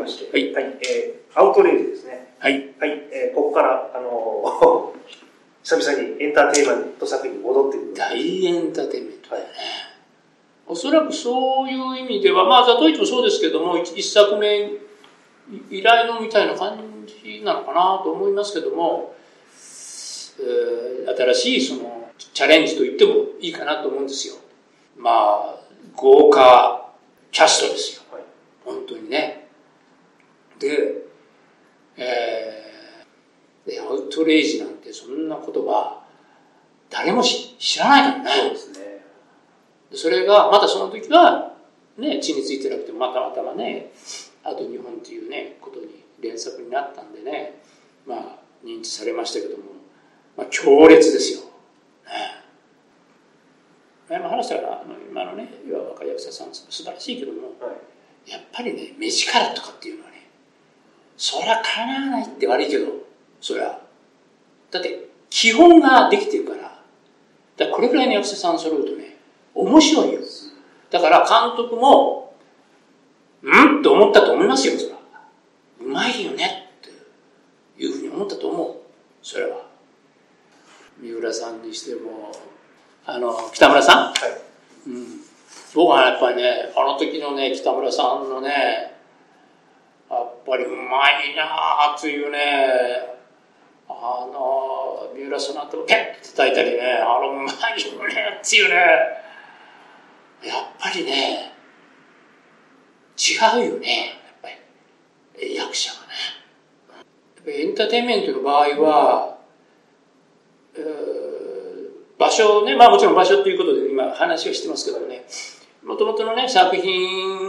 まして、はいえーアウトレイジですね。はい。はい、えーここから、あのー 久々にエンターテインメント作品に戻ってくる。大エンターテインメントだよね。おそらくそういう意味では、まあ、ザトウイチもそうですけども、一一作目、依頼のみたいな感じなのかなと思いますけども、えー新しいそのチャレンジと言ってもいいかなと思うんですよ。まあ、豪華キャストですよ。はい本当にね。で、えーでアウトレイジなんてそんな言葉、誰もし知らないからね。そうですね。でそれが、まだその時は、ね、地についてなくても、またまたまね、あと日本っていうね、ことに連作になったんでね、まあ、認知されましたけども、まあ、強烈ですよ。ね前も話したから、あの今のね、いわば若い役者さん、素晴らしいけども、はい。やっぱりね、目力とかっていうのはね、そりゃかなわないって悪いけど、そりゃ。だって、基本ができてるから、だからこれくらいの役者さん揃うとね、面白いよ。だから監督も、うん？と思ったと思いますよ、それは。うまいよね、っていうふうに思ったと思う。それは。三浦さんにしても、あの、北村さん？はい。うん僕はやっぱりね、あの時のね、北村さんのね、ややっぱりうまいなあというね、あの、三浦さんの後ペッて叩いたりね、あのうまいよねっていうね、やっぱりね、違うよね、やっぱり、役者がね。エンターテインメントの場合は、えー場所ね、まあもちろん場所ということで今話をしてますけどね、もともとのね、作品、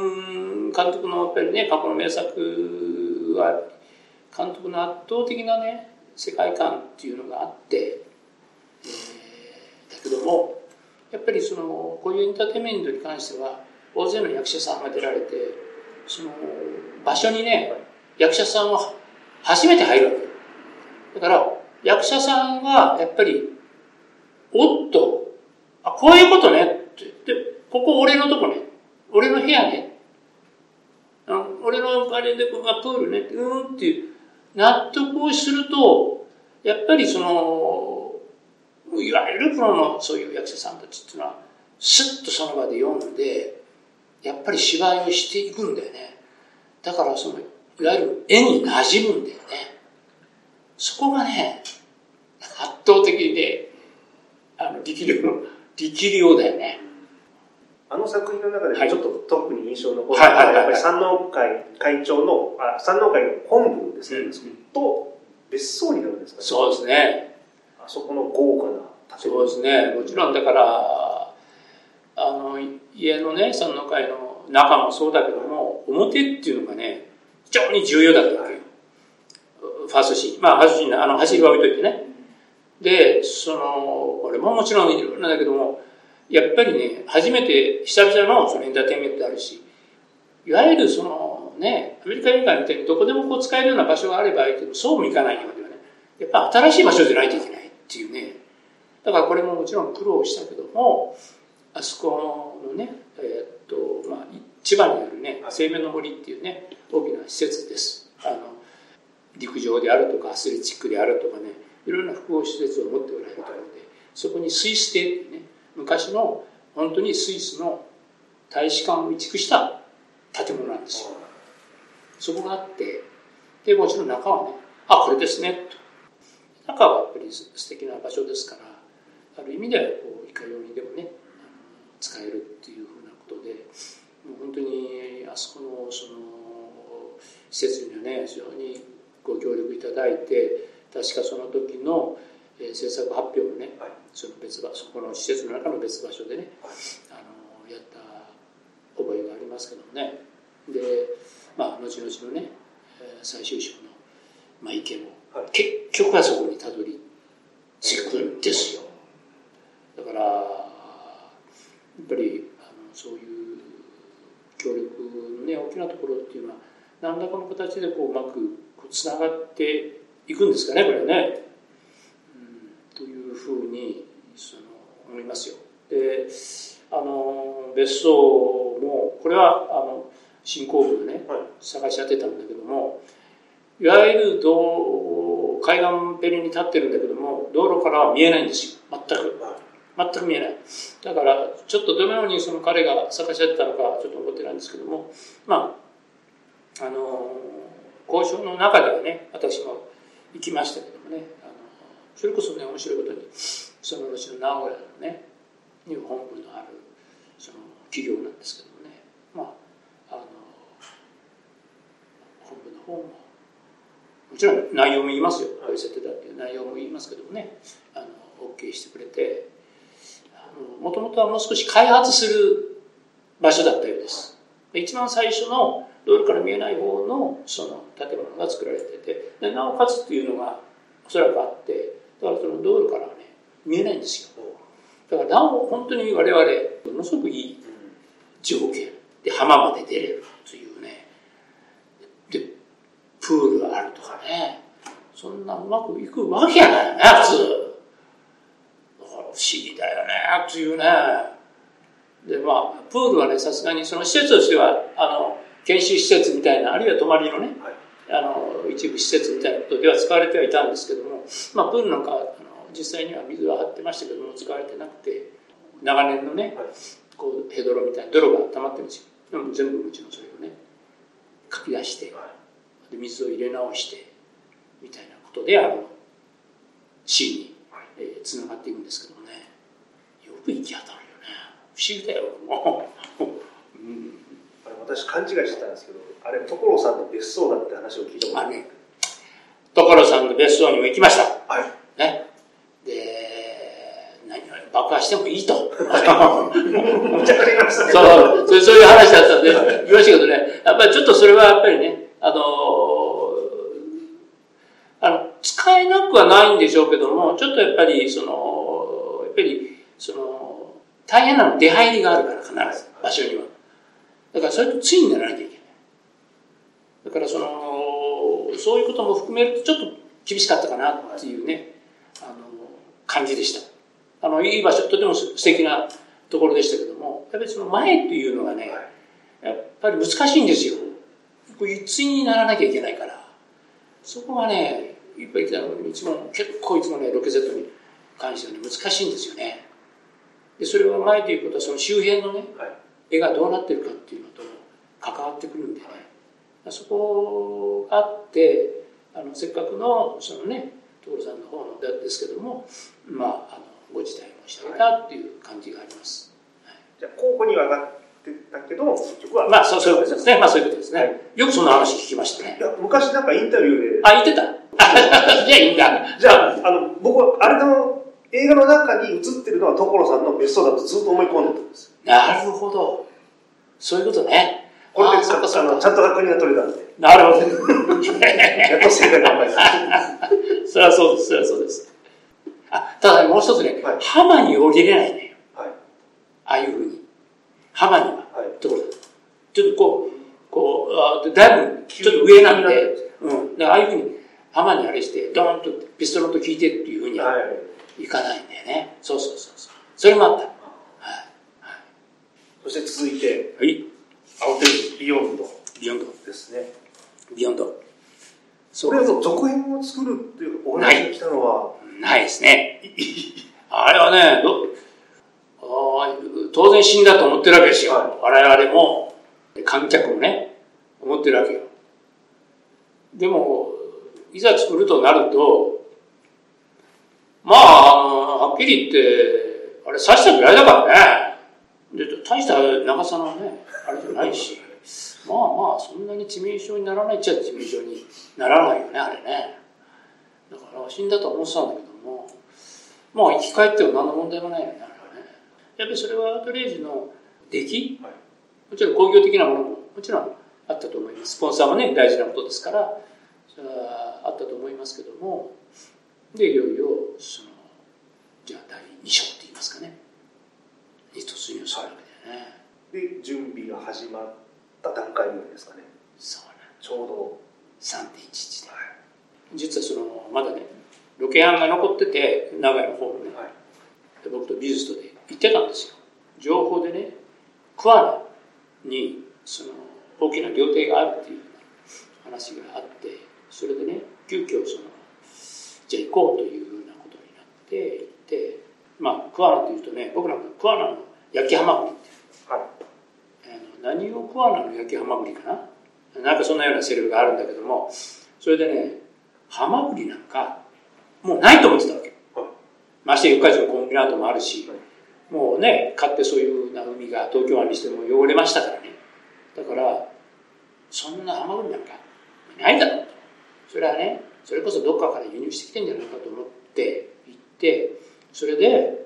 監督のやっぱりね、過去の名作は、監督の圧倒的なね、世界観っていうのがあって、えーだけども、やっぱりその、こういうエンターテインメントに関しては、大勢の役者さんが出られて、その、場所にね、役者さんは初めて入るわけ。だから、役者さんが、やっぱり、おっと、あ、こういうことねって言って、ここ俺のとこね。俺の部屋ね。俺のあれで、ここがプールね。うんっていう、納得をすると、やっぱりその、いわゆるプロのそういう役者さんたちっていうのは、スッとその場で読んで、やっぱり芝居をしていくんだよね。だからその、いわゆる絵に馴染むんだよね。そこがね、圧倒的にね、あの、力量の、力量だよね。あの作品の中はいでちょっと特に印象に残ったのは、やっぱり山王会会長の、あ山王会の本部ですね、うんと別荘になるんですかね。そうですね。あそこの豪華な建そうですね。もちろんだから、あの、家のね、山の会の中もそうだけども、表っていうのがね、非常に重要だったわけよ。ファーストシーン。まあ、ファーストシーン、あの、走りは置いといてね。で、その、これももちろんいろいろなんだけども、やっぱりね、初めて、久々のそのエンターテインメントであるし、いわゆるそのね、アメリカ映画みたいにどこでもこう使えるような場所があればいいけど、そうもいかないようではね、やっぱ新しい場所じゃないといけないっていうね。だからこれももちろん苦労したけども、あそこのね、えーっと、まあ、千葉にあるね、生命の森っていうね、大きな施設です。あの、陸上であるとか、アスレチックであるとかね、いろいろな複合施設を持っておられるところで、そこにスイス邸ってね、昔の本当にスイスの大使館を移築した建物なんですよ。そこがあって、で、もちろん中はね、あ、これですね、と。中はやっぱり素敵な場所ですから、ある意味ではこういかようにでもね、使えるっていうふうなことで、もう本当にあそこのその施設にはね、非常にご協力いただいて、確かその時の、えー制作発表のね、はいその別場所、この施設の中の別場所でね、あのやった覚えがありますけどもね。で、まあ、後々のね、えー最終章の、まあ、意見も、はい結局はそこにたどり着くんですよ。だから、やっぱりあのそういう協力のね、大きなところっていうのは、何らかの形でこううまくつながっていくんですかね、これはね。うん、というふうにその思いますよ。で、あの別荘もこれはあの新興部のね、はい。探し当てたんだけどもいわゆる道海岸ペリに立ってるんだけども道路からは見えないんですよ。全く。全く見えない。だからちょっとどのようにその彼が探し当てたのかちょっと覚えてないんですけどもまああの交渉の中ではね私も行きましたけどもねそれこそね面白いことにその後の名古屋のねに本部のあるその企業なんですけどもねまああの本部の方ももちろん内容も言いますよ。こういう設定だっていう内容も言いますけどもねあの OK してくれてもともとはもう少し開発する場所だったようです。一番最初の道路から見えない方のその建物が作られててでなおかつっていうのがおそらくあってだからその道路からはね見えないんですよだからなお本当に我々ものすごくいい条件で浜まで出れるというね。でプールがあるとかね。そんなうまくいくわけやないよね普通。だから不思議だよねというね。でまあプールはねさすがにその施設としてはあの研修施設みたいなあるいは泊まりのね、はい、あの一部施設みたいなことでは使われてはいたんですけども、まあ、プールなんかあの実際には水は張ってましたけども使われてなくて長年のね、はい、こうヘドロみたいな泥が溜まってるんですよでも全部もちろんそれをねかき出して、はい、で水を入れ直してみたいなことであの C に、えー、つながっていくんですけどもね。よく行き当たるよね。不思議だよ。もう、うん私勘違いしてたんですけどあれ所さんの別荘だって話を聞いたことある。ね別荘にも行きました。はい。ね。で何爆破してもいいと。むちゃくちゃい ました。ねそうそうそういう話だったんで言いましたけどね。やっぱりちょっとそれはやっぱりねあのあの使えなくはないんでしょうけどもちょっとやっぱりそのやっぱりその大変なの出入りがあるから必ず場所には。だからそれとついにならなきゃいけない。だからその、そういうことも含めるとちょっと厳しかったかなっていうね、あの、感じでした。あの、いい場所、とても素敵なところでしたけども、やっぱりその前っていうのがね、やっぱり難しいんですよ。これ一にならなきゃいけないから。そこがね、いっぱい来たのいつも、結構いつもね、ロケゼットに関してはね、難しいんですよね。で、それは前ということはその周辺のね、はい絵がどうなってるかっていうのと関わってくるんでね、そこがあってあのせっかくのそのね所さんの方のですけどもまああのご辞退もしてあげたっていう感じがあります、はい、じゃあ候補には上がってたけど結局は。まあそうそういうことですね。まあそういうことですね、はい、よくその話聞きましたね。いや昔なんかインタビューで。あ言ってた。じゃあいいんだ。じゃああの僕はあれの映画の中に映ってるのは所さんの別荘だとずっと思い込んでたんです。なるほど。そういうことね。これでちゃんとちゃんと確認が取れたんで。なるほど。やっと正解が分かりました。それはそうです。それはそうです。あ、ただもう一つね、はい、浜に降りれないのよ。はい、ああいうふうに。浜には。はい、ところちょっとこう、こう、あだいぶちょっと上なんで、うん。だからああいうふうに浜にあれして、ドーンとピストルと聞いてっていうふうにはいかないんだよね。そうそうそうそう。それもあった。そして続いて、はい。青天ビヨンド。ビヨンド。ですね。ビヨンド。それは続編を作るっていうお話が来たのは？ないですね。あれはね、どあ当然死んだと思ってるわけですよ。はい、我々も、観客もね、思ってるわけよ。でも、いざ作るとなると、まあ、はっきり言って、あれ刺したぐらいだからね。で大した長さのねあれじゃないし。まあまあそんなに致命傷にならないっちゃ致命傷にならないよねあれね。だから死んだとは思ってたんだけども。まあ生き返っても何の問題もないよねあれはね。やっぱりそれはアトレージの出来、はい、もちろん工業的なものももちろんあったと思います。スポンサーもね大事なことですからそれはあったと思いますけども。でいよいよそのじゃあ第2章って言いますかね。に突入するわけだよね、で準備が始まった段階ぐらいですかね。そうねちょうど。3.11で、はい、実はそのまだねロケハンが残ってて名古屋の方もね、はい、で僕と美術とで行ってたんですよ。情報でね桑名にその大きな料亭があるっていう話があってそれでね急遽そのじゃあ行こうというふうなことになって行ってまあ桑名というとね僕なんか桑名の焼きハマグリって、はい、あの何を桑名の？焼きハマグリかな？なんかそんなようなセリフがあるんだけどもそれでねハマグリなんかもうないと思ってたわけ、はい、まして四日市のコンビナートもあるし、はい、もうね買ってそういうな海が東京湾にしても汚れましたからね。だからそんなハマグリなんかないだろうと。それはねそれこそどっかから輸入してきてんじゃないかと思って行ってそれで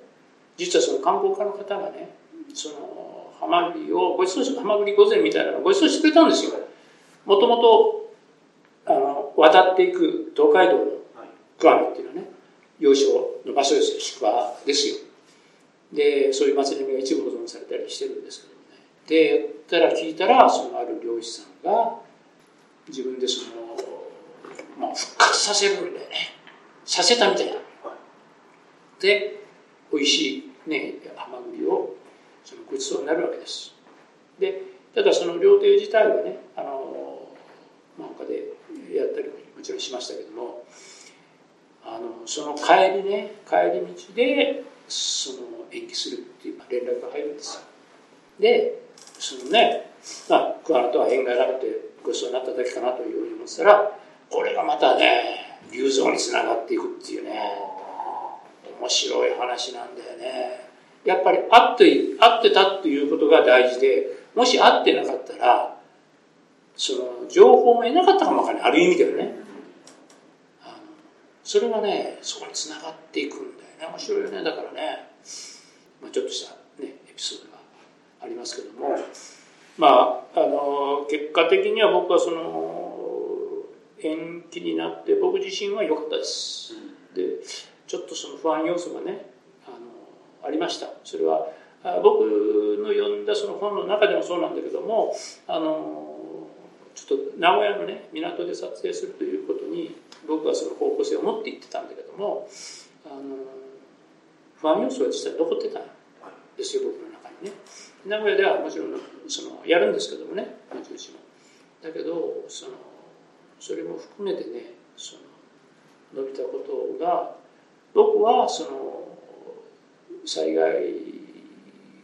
実はその観光家の方がねそのハマグリをごちそうしハマグリ御膳みたいなのをごちそうしてくれたんですよ。もともとあの渡っていく東海道の桑名っていうのはね要衝の場所ですよ宿場ですよ。でそういう祭りが一部保存されたりしてるんですけどもね。でやったら聞いたらそのある漁師さんが自分でその、まあ、復活させるんだよね。させたみたいな、で美味しいねハマグリをそのごちそうになるわけです。でただその料亭自体はねあの、まあ、他でやったりもちろんしましたけどもあのその帰りね帰り道でその延期するっていう連絡が入るんです。よでそのねまあ桑名とは縁がなくてごちそうになっただけかなというふうに思ってたらこれがまたね流蔵につながっていくっていうね。面白い話なんだよね。やっぱり会って会ってたっていうことが大事でもし会ってなかったらその情報も得なかったかもわからない。ある意味ではね。それがねそこにつながっていくんだよね。面白いよね。だからね、まあ、ちょっとした、ね、エピソードがありますけども、まああの結果的には僕はその延期になって僕自身は良かったです、でちょっとその不安要素がねあのありました。それは僕の読んだその本の中でもそうなんだけどもあのちょっと名古屋のね港で撮影するということに僕はその方向性を持って行ってたんだけどもあの不安要素は実際残ってたんですよ僕の中にね。名古屋ではもちろんそのやるんですけどもね宇も。だけどそのそれも含めてねその伸びたことが僕はその災害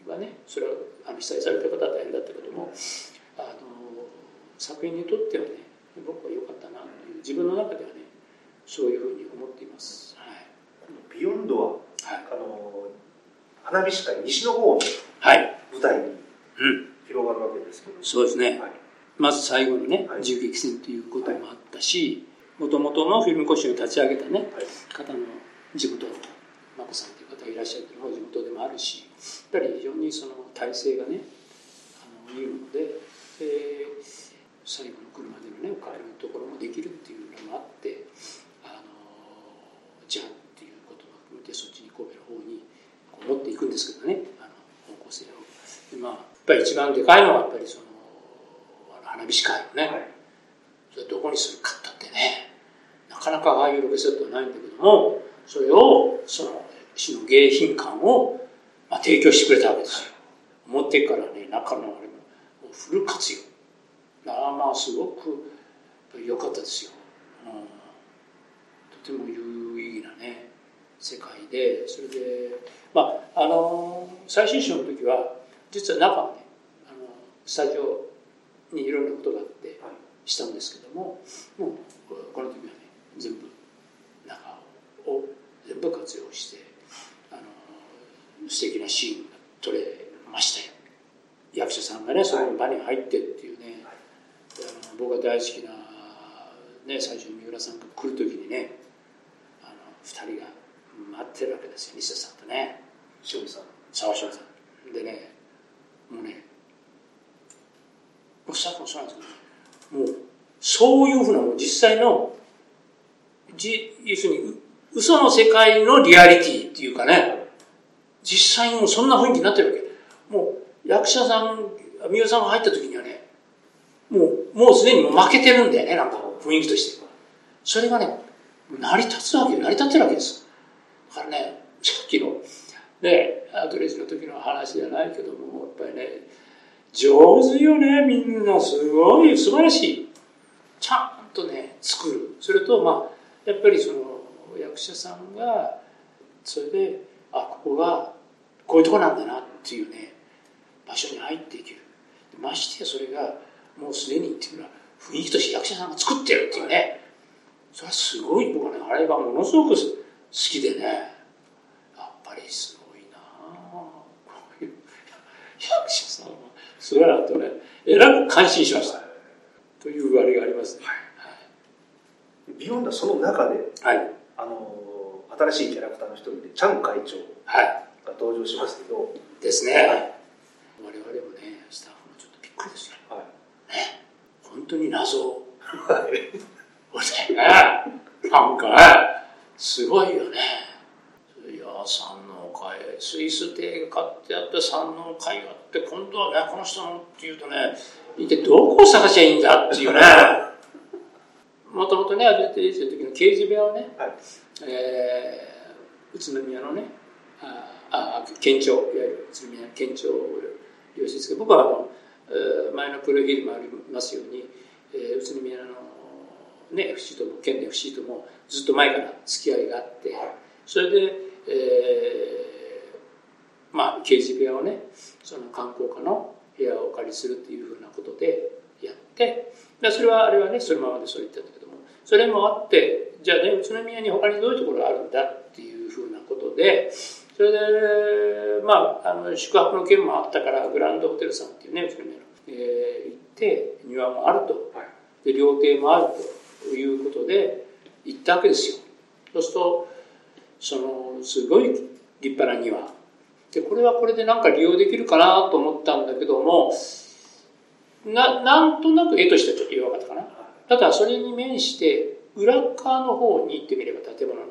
はねそれはあの被災された方は大変だったけどもあの作品にとってはね僕は良かったなという自分の中ではねそういうふうに思っています。はい、ビヨンドは、はい、あの花火師会西の方の舞台に広がるわけですけど、うん、そうですね、はい、まず最後のね、銃撃戦ということもあったしもともとのフィルム講習を立ち上げたね、方の地元眞子さんという方がいらっしゃるのも地元でもあるしやっぱり非常にその体制がねあのいいのでで最後の車でのねお帰りのところもできるっていうのもあってじゃんっていうことも含めてそっちに神戸の方に持っていくんですけどねあの方向性を。でまあやっぱり一番でかいのはやっぱりその花火師会をね、はい、それどこにするかったってねなかなかああいうロケセットはないんだけどもそれをその市の迎賓館を、まあ、提供してくれたわけですよ。表からね中のあれもフル活用。あまあすごく良かったですよ、うん、とても有意義なね世界でそれでまああの最終章の時は実は中はねあのスタジオにいろんなことがあってしたんですけどももうこの時はね全部部活用してあの素敵なシーンが撮れましたよ。役者さんがねその場に入ってっていうね、はい、あの僕が大好きな、ね、最初に三浦さんが来る時にね2人が待ってるわけですよ。西田さんとね。塩見さん。沢塩さん。でねもうねスタッフもそうなんですけどもうそういうふうな実際のじ要するに嘘の世界のリアリティっていうかね。実際にもうそんな雰囲気になってるわけ。もう役者さん三代さんが入った時にはねもうもうすでにもう負けてるんだよねなんか雰囲気として。それがね成り立つわけ成り立ってるわけです。だからね、さっきの、ね、アドレスの時の話じゃないけども、やっぱりね、上手よね、みんな、すごい、素晴らしい。ちゃんとね作る。それとまあやっぱりその役者さんがそれであここがこういうとこなんだなっていうね場所に入っていける。ましてやそれがもうすでにっていうのは雰囲気として役者さんが作ってるっていうね。それはすごい僕はねあれがものすごく好きでね。やっぱりすごいな。こういう役者さんはすごいなとねえらく感心しました。というあれがありますね、はい。はい、ビヨンダその中で、はい、あの新しいキャラクターの一人でチャン会長が登場しますけど、はい、ですね、はい、我々もねスタッフもちょっとびっくりですよ、はい、ね。本当に謎。はい。ね。なんかねすごいよね。いや三能会スイス亭が買ってあって三能会があって今度はねこの人のっていうとね一体どこを探しゃいいんだっていうねもともとねアジテージの時の刑事部屋をね、はい、えー、宇都宮のねああ県庁いわゆる宇都宮県庁を領してですけど僕はあの前のプロフィールもありますように、えー、宇都宮のね FC とも県の FC ともずっと前から付き合いがあってそれで、えー、まあ刑事部屋をねその観光課の部屋をお借りするっていうふうなことでやってそれはあれはねそのままでそう言ったんだけどもそれもあってじゃあね宇都宮に他にどういうところがあるんだっていうふうなことでそれでまああの宿泊の件もあったからグランドホテルさんっていうね宇都宮の、えー、行って庭もあると、で料亭もあるということで行ったわけですよ。そうするとそのすごい立派な庭。でこれはこれでなんか利用できるかなと思ったんだけどもななんとなく絵としてはちょっと弱かったかなただそれに面して裏側の方に行ってみれば建物の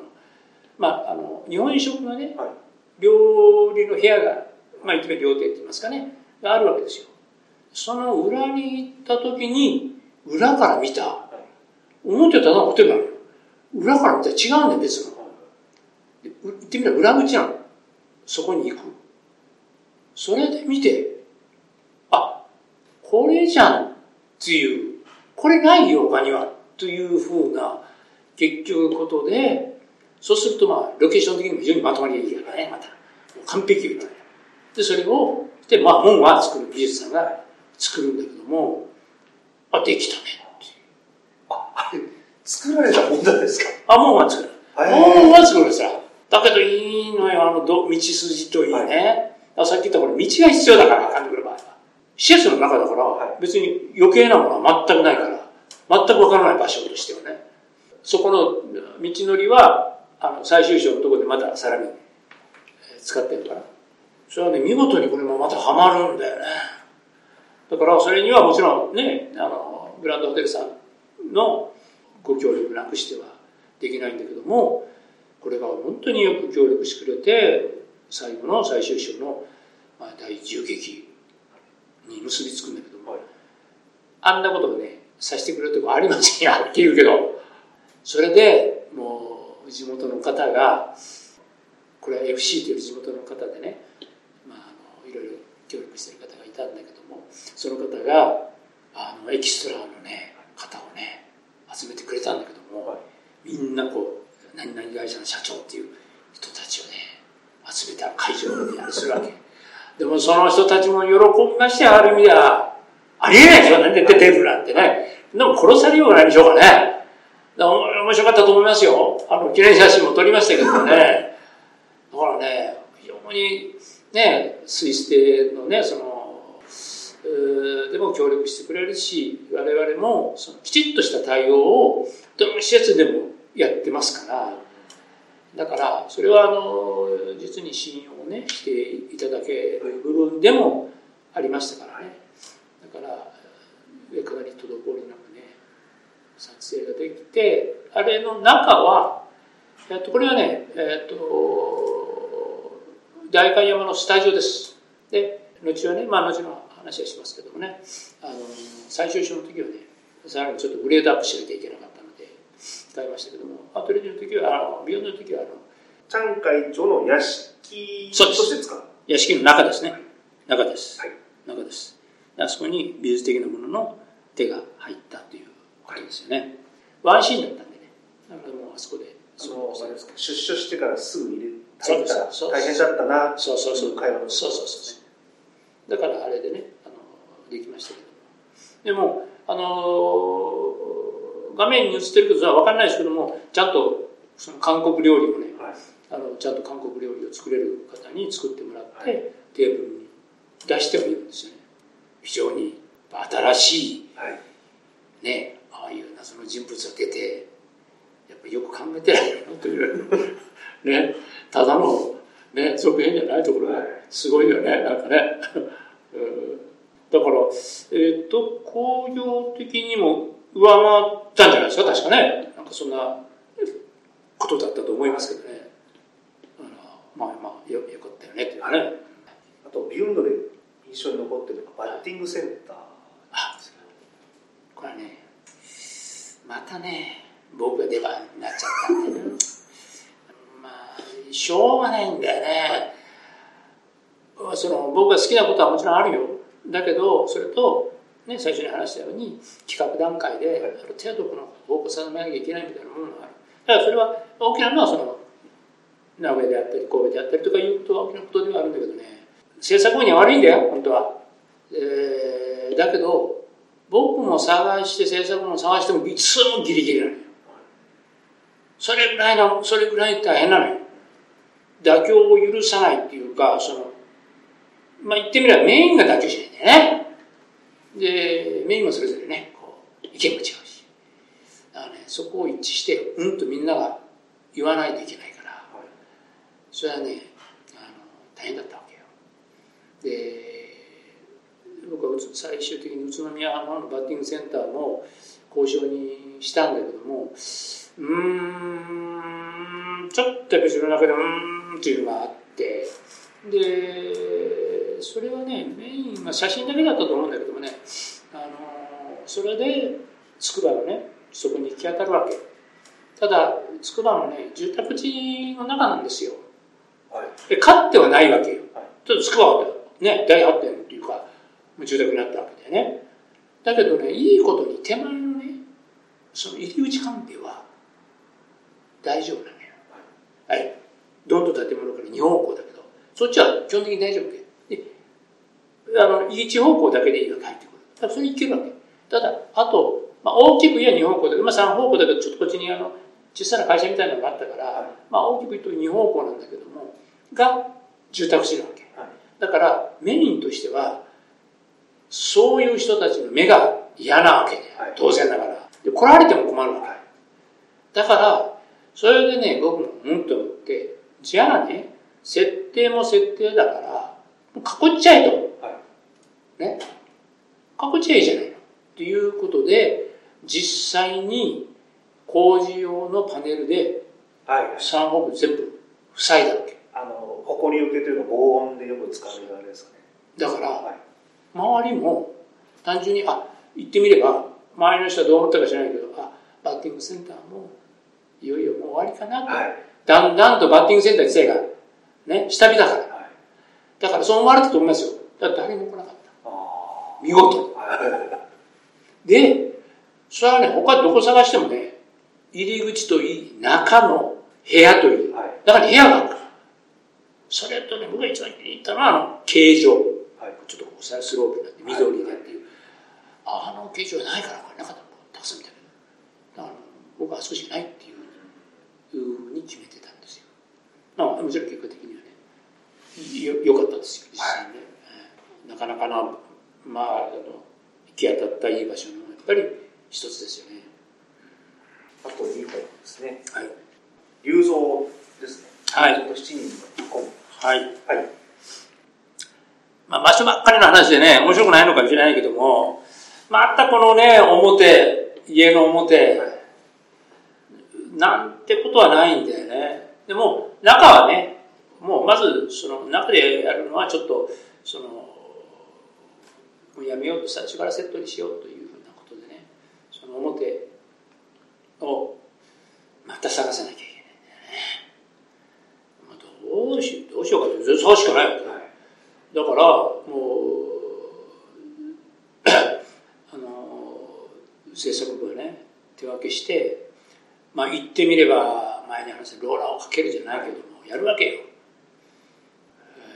まああの日本食のね、はい、料理の部屋がまあ言ってみれば料亭って言いますかねがあるわけですよ。その裏に行った時に裏から見た、はい、思ってたのはホテルなの裏から見たら違うんだよ別の。言ってみれば裏口なの。そこに行く。それで見てあこれじゃんっていうこれないよ他にはというふうな結局ことでそうするとまあロケーション的にも非常にまとまりがいいからねまた完璧よねでそれをでまあ門は作る美術さんが作るんだけどもあできたねっていう。あ作られたもんなんですか？あ門は作る。門は作るさ。だけどいいのよあの道筋といいね、はい、さっき言ったこれ道が必要だから監督の場合は施設の中だから、別に余計なものは全くないから全くわからない場所としてはね。そこの道のりはあの最終章のところでまたさらに使ってるから。それはね見事にこれもまたハマるんだよね。だからそれにはもちろんねあのグランドホテルさんのご協力なくしてはできないんだけどもこれが本当によく協力してくれて最後の最終章の、まあ、第重撃に結びつくんだけども、はい、あんなことをねさせてくれるとこありませんよって言うけどそれでもう地元の方がこれは FC という地元の方でね、まあ、あのいろいろ協力してる方がいたんだけどもその方があのエキストラのね方をね集めてくれたんだけどもみんなこう何々会社の社長っていう人たちをね集めた会場にやるするわけ。でもその人たちも喜びましてある意味ではありえないでしょね。出てるなんてね。でも殺されようがないでしょうかね面白かったと思いますよ。あの、記念写真も撮りましたけどね。だからね、非常にね、スイス亭のね、その、でも協力してくれるし、我々もそのきちっとした対応をどの施設でもやってますから、だから、それはあの、実に信用をね、していただける部分でもありましたからね。だから、上からに滞りなく撮影ができてあれの中は、えっと、これはね、えっと、代官山のスタジオです。で後はね、まあ、後の話はしますけどもね。あの最終章の時はねさらにちょっとグレードアップしなきゃいけなかったので使いましたけども。アトリエの時はあのビヨンドの時はあのチャン会長の屋敷として使う。屋敷の中ですね。中です、はい、中です。あそこに美術的なものの手が入ったということですよね。ワンシーンだったんでね。だからもうあそこで出所してからすぐ入れ入ったら大変だったなそうそうそう。会話のそうそうそう。だからあれでねあのできましたけど。でもあの画面に映ってるけどそれは分かんないですけどもちゃんとその韓国料理もね、はい、あのちゃんと韓国料理を作れる方に作ってもらって、はい、テーブルに出してもいるんですよね。非常に新しい、はい、ねああいう謎の人物が出てやっぱよく考えてないよという ね。ただのね続編じゃないところがすごいよね。なんかね、だからえっ、ー、と工業的にも上回ったんじゃないですか？確かね。なんかそんなことだったと思いますけどね。まあまあよよかったよねっていうね。あとビュンドで印象に残ってるのがバッティングセンターあこれねまたね僕が出番になっちゃったんで、ね、まあしょうがないんだよね、はい、その僕が好きなことはもちろんあるよ。だけどそれと、ね、最初に話したように企画段階である程度この方向定めなきゃいけないみたいなものがある。だからそれは大きなのはその名古屋であったり神戸であったりとかいうことは大きなことではあるんだけどね。制作部には悪いんだよ本当は、えー、だけど僕も探して制作部も探してもいつもギリギリなのよ。それぐらいのそれぐらい大変なのよ。妥協を許さないっていうかそのまあ言ってみればメインが妥協しないんだよね。でメインもそれぞれねこう意見も違うし。だからねそこを一致してうんとみんなが言わないといけないから、それはねあの大変だったわけよ。で僕は最終的に宇都宮のバッティングセンターも交渉にしたんだけどもうんちょっとやっぱり自分の中でうんっていうのがあって。でそれはねメイン、まあ、写真だけだったと思うんだけどもねあのそれで筑波のねそこに行き当たるわけ。ただ筑波のね住宅地の中なんですよ、はい、で勝ってはないわけよ、はい、ちょっと筑波はね大発住宅になったわけでね。だけどねいいことに手前のねその入り口関係は大丈夫なのよ。はい、どんどん建物から2方向だけどそっちは基本的に大丈夫であの入り口方向だけでいいわけ入ってくる。だからそれいけるわけ。ただあとまあ、大きく言えば2方向だけど、まあ、3方向だけどちょっとこっちにあの小さな会社みたいなのがあったから、はい、まあ、大きく言うと2方向なんだけどもが住宅地なわけ、はい、だからメインとしてはそういう人たちの目が嫌なわけで、はい、当然ながら。で来られても困るわけ、だからそれでね僕もうんと思ってじゃあね設定も設定だから囲っちゃえと、ね。囲っちゃえいいじゃないの。っていうことで実際に工事用のパネルで3方向全部塞いだわけ、あの埃受けというの防音でよく使われるあれですかね。だから、はい、周りも単純にあ言ってみれば周りの人はどう思ったか知らないけどあバッティングセンターもいよいよもう終わりかなと、はい、だんだんとバッティングセンター自体がね下火だから、はい、だからそう思われたと思いますよ。だって誰も来なかった。見事。でそれはね、他どこ探してもね、入り口といい、中の部屋といい、はい、だから部屋が。それとね、僕が一番気に入ったのは、あの、形状。はい、ちょっとこうスロープになって緑でっていう。はい、あの形状はないから、これなかったたくさん見たけど。だから、僕はあそこしかないっていうふうに決めてたんですよ。まあ、もちろん結果的にはね、よ、よかったですよ、実際ね。なかなかな、まあ、あの、行き当たったいい場所の、やっぱり、一つですよね。あと2本ですね。はい。龍造ですね。はい。7人の本。はい。はい。まあ、場所ばっかりの話でね、面白くないのかもしれないけども、またこのね、表、家の表、なんてことはないんだよね。でも、中はね、もうまず、その中でやるのはちょっと、その、もうやめようと最初からセットにしようというふうなことでね、その表をまた探さなきゃいけないんだよね。どうしどうしようかって探しかないわけ、はい、だからもうあの制作部はね手分けして、まあ言ってみれば、前に話したローラーをかけるじゃないけども、やるわけよ。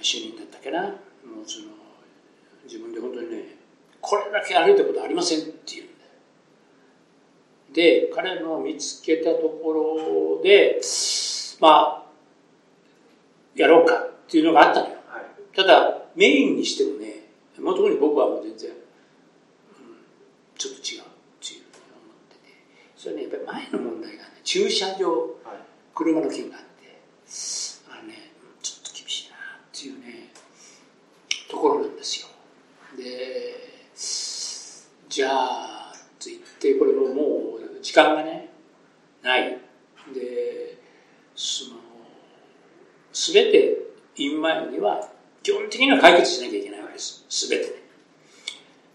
主任だったっけな。もうその、自分で本当にね、これだけ歩いたことありませんっていうんで、彼の見つけたところで、まあ、やろうかっていうのがあったのよ。はい、ただ、メインにしてもね、もう特に僕はもう全然、うん、ちょっと違うっていうふうに思ってて、それね、やっぱり前の問題がね、駐車場、はい、車の件があって、あのね、ちょっと厳しいなっていうね、ところなんですよ。で、じゃあ、と言って、これももう時間がね、ない。で、その、すべて院前には基本的には解決しなきゃいけないわけです。すべてね。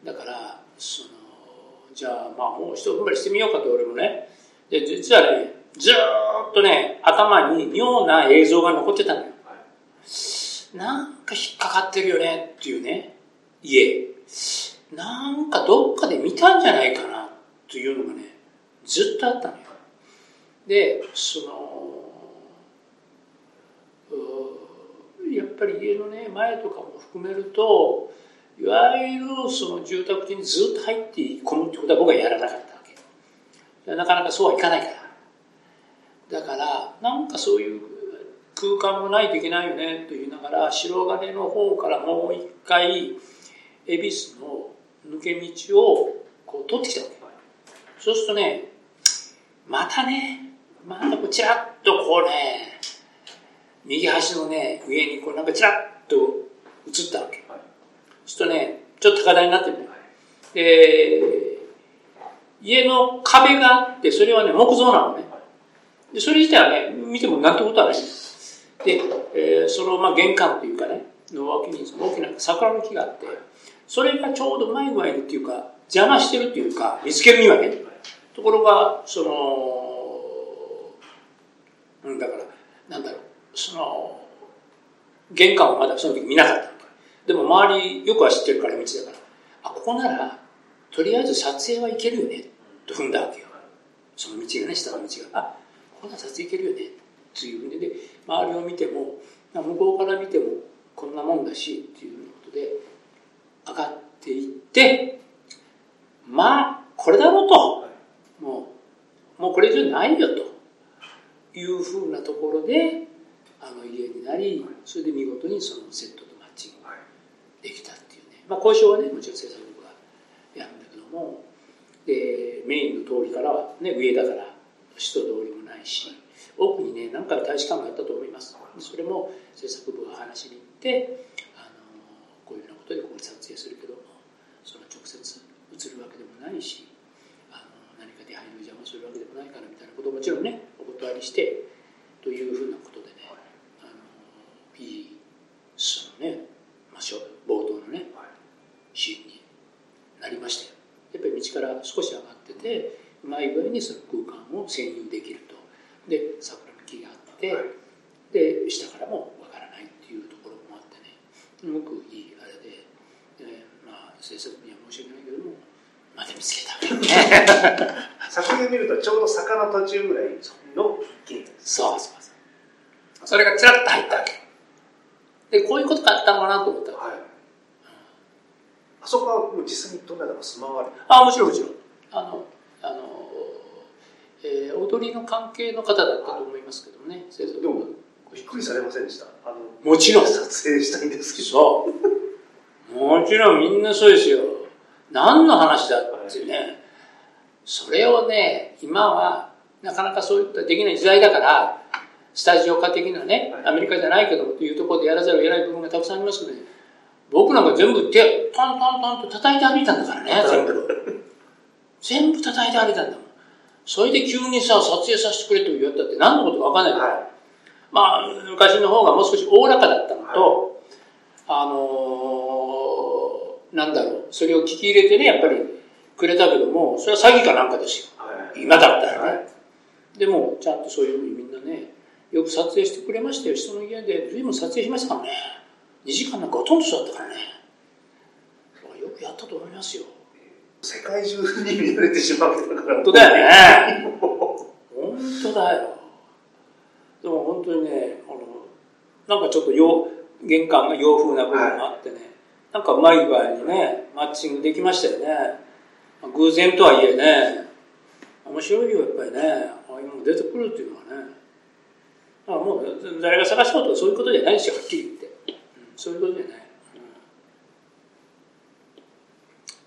だから、その、じゃあまあもう一踏ん張りしてみようかと俺もね。で、実はね、ずっとね、頭に妙な映像が残ってたのよ。なんか引っかかってるよねっていうね、家。なんかどっかで見たんじゃないかなというのがね、ずっとあったのよ。で、その、やっぱり家のね前とかも含めるといわゆるその住宅地にずっと入って込むってことは僕はやらなかったわけ。なかなかそうはいかないから。だからなんかそういう空間もないといけないよねと言いながら白金の方からもう一回恵比寿の抜け道をこう取ってきたわけ。そうするとねまたねまたこうちらっとこうね右端のね、上にこうなんかちらっと映ったわけ。はい、そうするとね、ちょっと高台になってるね。はい、で、家の壁があって、それはね、木造なのね。で、それ自体はね、見てもなんてことはない。で、えー、その、まあ、玄関っていうかね、の脇に大きな桜の木があって、それがちょうどうまい具合にっていうか、邪魔してるっていうか、見つけるにはね。ところが、その、うん、だから、なんだろう。その、玄関をまだその時見なかったのかでも周りよくは知ってるから道だから、あ、ここなら、とりあえず撮影はいけるよね、と踏んだわけよ。その道がね、下の道が。あ、ここなら撮影いけるよね、というふうにで、周りを見ても、向こうから見てもこんなもんだし、っていうことで、上がっていって、まあ、これだろうと。もう、もうこれ以上ないよというふうなところで、あの家になりそれで見事にそのセットとマッチングできたっていうね、まあ、交渉はねもちろん制作部がやるんだけどもでメインの通りからは、ね、上だから人通りもないし奥にね何回大使館があったと思います。それも制作部が話しに行ってあのこういうようなことでここに撮影するけどもその直接映るわけでもないしあの何か出入りを邪魔するわけでもないからみたいなことをもちろんねお断りしてというふうなこといいそのね、まあ、冒頭のね、シーンになりましたよやっぱり道から少し上がっててうまい具合にその空間を占有できると。で桜の木があって、はい、で下からもわからないっていうところもあってね。すごくいいあれで、えー、まあ制作には申し訳ないけどもまだ見つけたね。作品見るとちょうど坂の途中ぐらいの木そうそう。そう。それがちらっと入ったわけで、こういうことがあったのかなと思ったはい。あそこはもう実際にどんなのか住まわれあ、もちろんもちろん。あの、あの、えー、踊りの関係の方だったと思いますけどね、生徒でも、びっくりされませんでした？あの、もちろん。撮影したいんですけど。そう。もちろんみんなそうですよ。何の話だってね、はい、それをね、今はなかなかそういったできない時代だから、スタジオ化的なね、アメリカじゃないけどというところでやらざるを得ない部分がたくさんありますけどね、僕なんか全部手、トントントンと叩いて歩いたんだからね、全部。全部叩いて歩いたんだもん。それで急にさ、撮影させてくれと言われたって何のことかわかんないから、はい、まあ、昔の方がもう少しおおらかだったのと、はい、あのー、なんだろう、それを聞き入れてね、やっぱりくれたけども、それは詐欺かなんかですよ。はい、今だったらね。でも、ちゃんとそういうふうにみんなね、よく撮影してくれましたよ。人の家で随分撮影しましたからね。2時間なんかほとんどそうだったからね。よくやったと思いますよ。世界中に見られてしまうわけだから。本当だよね。本当だよ。でも本当にね、あの、なんかちょっと洋、玄関が洋風な部分があってね、はい、なんかうまい具合にね、マッチングできましたよね。偶然とはいえね、面白いよ、やっぱりね。ああいうの出てくるっていうのはね。だからもう、誰が探しようとそういうことじゃないですよ、はっきり言って。うん、そういうことじゃない。うん、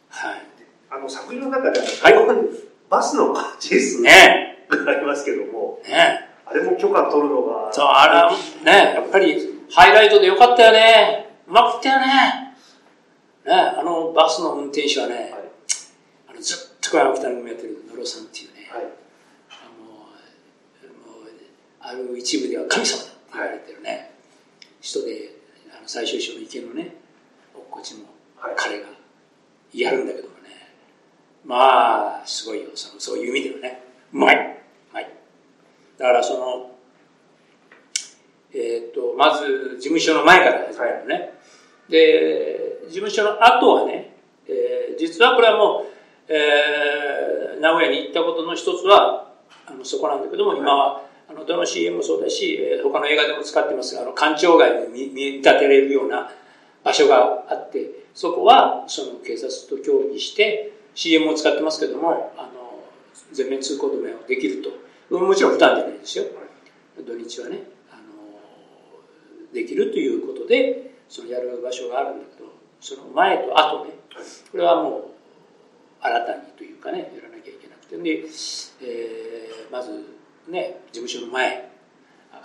はい。あの、作品の中で、はい、バスのチェイスね。がありますけども、ね。あれも許可取るのが。そう、あれね、やっぱり、ハイライトでよかったよね。うまくいったよね。ね、あのバスの運転手はね、はい、あのずっとこれ秋田のやってる野呂さんっていうね、はい、ある一部では神様だって言われてるね、はい、人であの最終章の池のね落っこちも彼がやるんだけどもね、まあすごいよ。そのそういう意味ではね。うまい、はい、だからそのえーと、まず事務所の前から始まるね、はい、で事務所の後はね、えー、実はこれはもう、えー、名古屋に行ったことの一つはあのそこなんだけども、今はあのどの CM もそうだし、えー、他の映画でも使ってますがあの官庁街に見立てれるような場所があってそこはその警察と協議して CM を使ってますけども、あの全面通行止めをできると。もちろん負担じゃないですよ。土日はねあのできるということでそのやる場所があるんだけどその前と後ねこれはもう新たにというかねやらなきゃいけなくて。で、えー、まずね事務所の前あの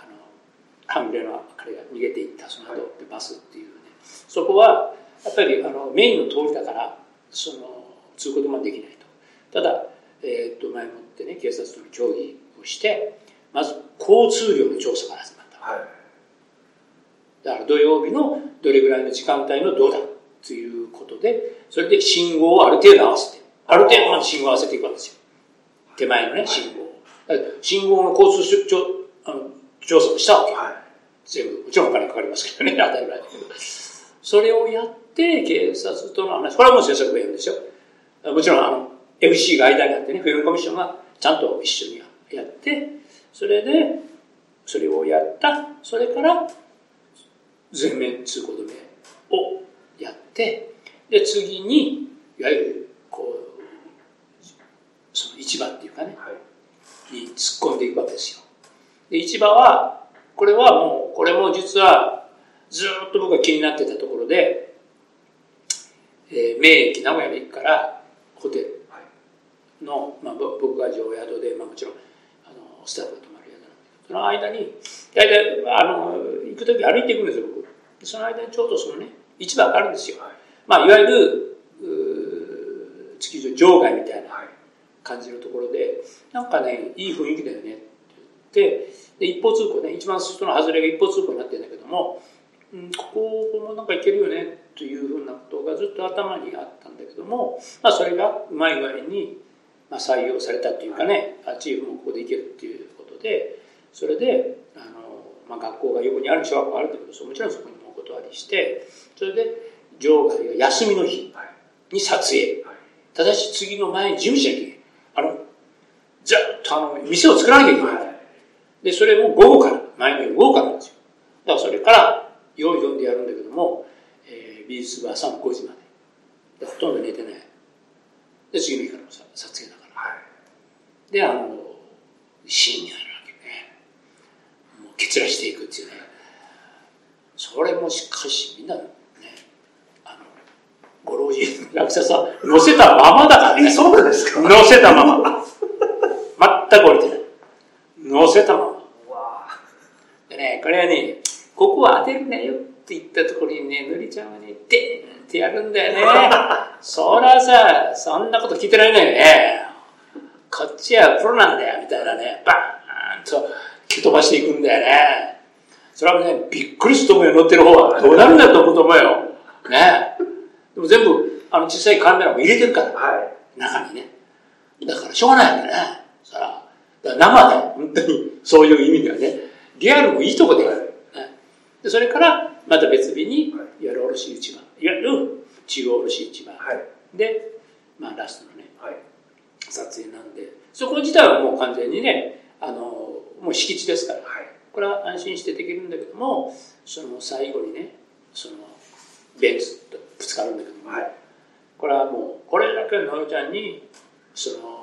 半グレの彼が逃げていったその後でバスっていうね。そこはやっぱりあのメインの通りだからその通行止めできないと。ただ、えー、と前もってね警察との協議をしてまず交通量の調査から始まった、はい。だから土曜日のどれぐらいの時間帯のどうだということで、それで信号をある程度合わせて、ある程度まで信号を合わせていくわけですよ。手前のね、信号。信号の交通調あの調査をしたわけよ。はい、全部。もちろんお金かかりますけどね、当たり前だけど。それをやって、警察との話、これはもう政策部やるんですよ。もちろん、あの、FC が間にあってね、フィルムコミッションがちゃんと一緒にやって、それで、それをやった、それから、全面通行止めをやってで次にいわゆるこうその市場っていうかね、はい、に突っ込んでいくわけですよ。で市場はこれはもうこれも実はずっと僕が気になってたところで、えー、名駅名古屋の駅からホテルの、まあ、僕が常宿で、まあ、もちろんあのスタッフが泊まる宿なんだけどその間に大体あの行く時歩いていくんですよ僕。その間にちょうどそのね、市場があるんですよ。まあ、いわゆる、築地場外みたいな感じのところで、なんかね、いい雰囲気だよねって言って、で、一方通行ね、一番外の外れが一方通行になってるんだけども、うん、ここもなんかいけるよねというふうなことがずっと頭にあったんだけども、まあ、それがうまい具合に、まあ、採用されたというかね、あチームもここでいけるっていうことで、それで、あの、まあ、学校が横にある小学校があるんだけど、もちろんそこに断りしてそれで場外が休みの日に撮影、ただし次の前に準備しなきゃいけないあの店を作らなきゃいけない、でそれも午後から前の夜午後からですよ。だからそれから用意どんでやるんだけども、えー、美術部は朝の5時まで。でほとんど寝てない。で次の日からの撮影だから、はい、であの深夜なわけね。もう結らしていくっていうね。それもしかしみんなね、あの、ご老人、役者さん、乗せたままだからね。そうですか？乗せたまま。乗せたまま。でね、これはね、ここは当てるなよって言ったところにね、塗りちゃんがね、でーんってやるんだよね。そらさ、そんなこと聞いてられないよね。こっちはプロなんだよ、みたいなね、バーンと蹴飛ばしていくんだよね。それはね、びっくりすると思うよ、乗ってる方は。どうなるんだと思うと思うよ。ね。でも全部、あの、小さいカメラも入れてるから。はい。中にね。だから、しょうがないんだね。生で、本当に、そういう意味ではね、リアルもいいとこでやる。ね、で、それから、また別日に、い。わゆる卸市場。いわゆる中央卸市場。はい。で、まあ、ラストのね、はい、撮影なんで。そこ自体はもう完全にねあのもう敷地ですから、はい、これは安心してできるんだけどもその最後にねそのベンツとぶつかるんだけども、はい、これはもうこれだけののちゃんにその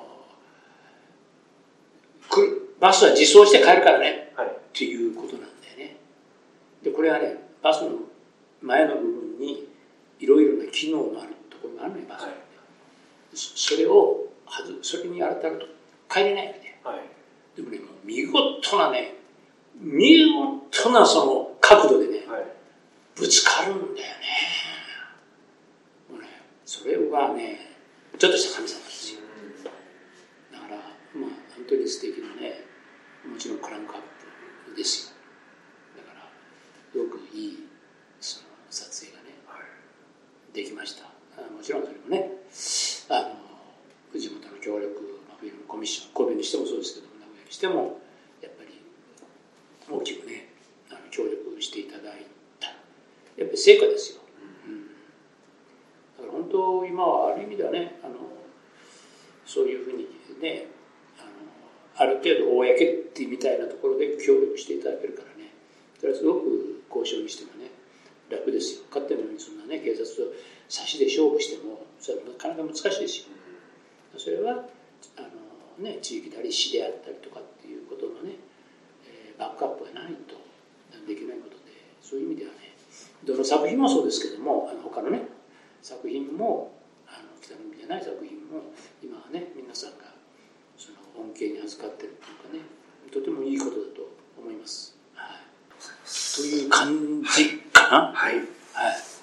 バスは自走して帰るからね、はい、っていうことなんだよね。でこれはねバスの前の部分にいろいろな機能のあるところがあるのよバス、はい、それをそれに当たると帰れないわけで、はい、でもねもう見事なね見事なその角度でね、はい、ぶつかるんだよね。もうねそれはねちょっとした神様ですよ当に素敵なねもちろんクランクアップです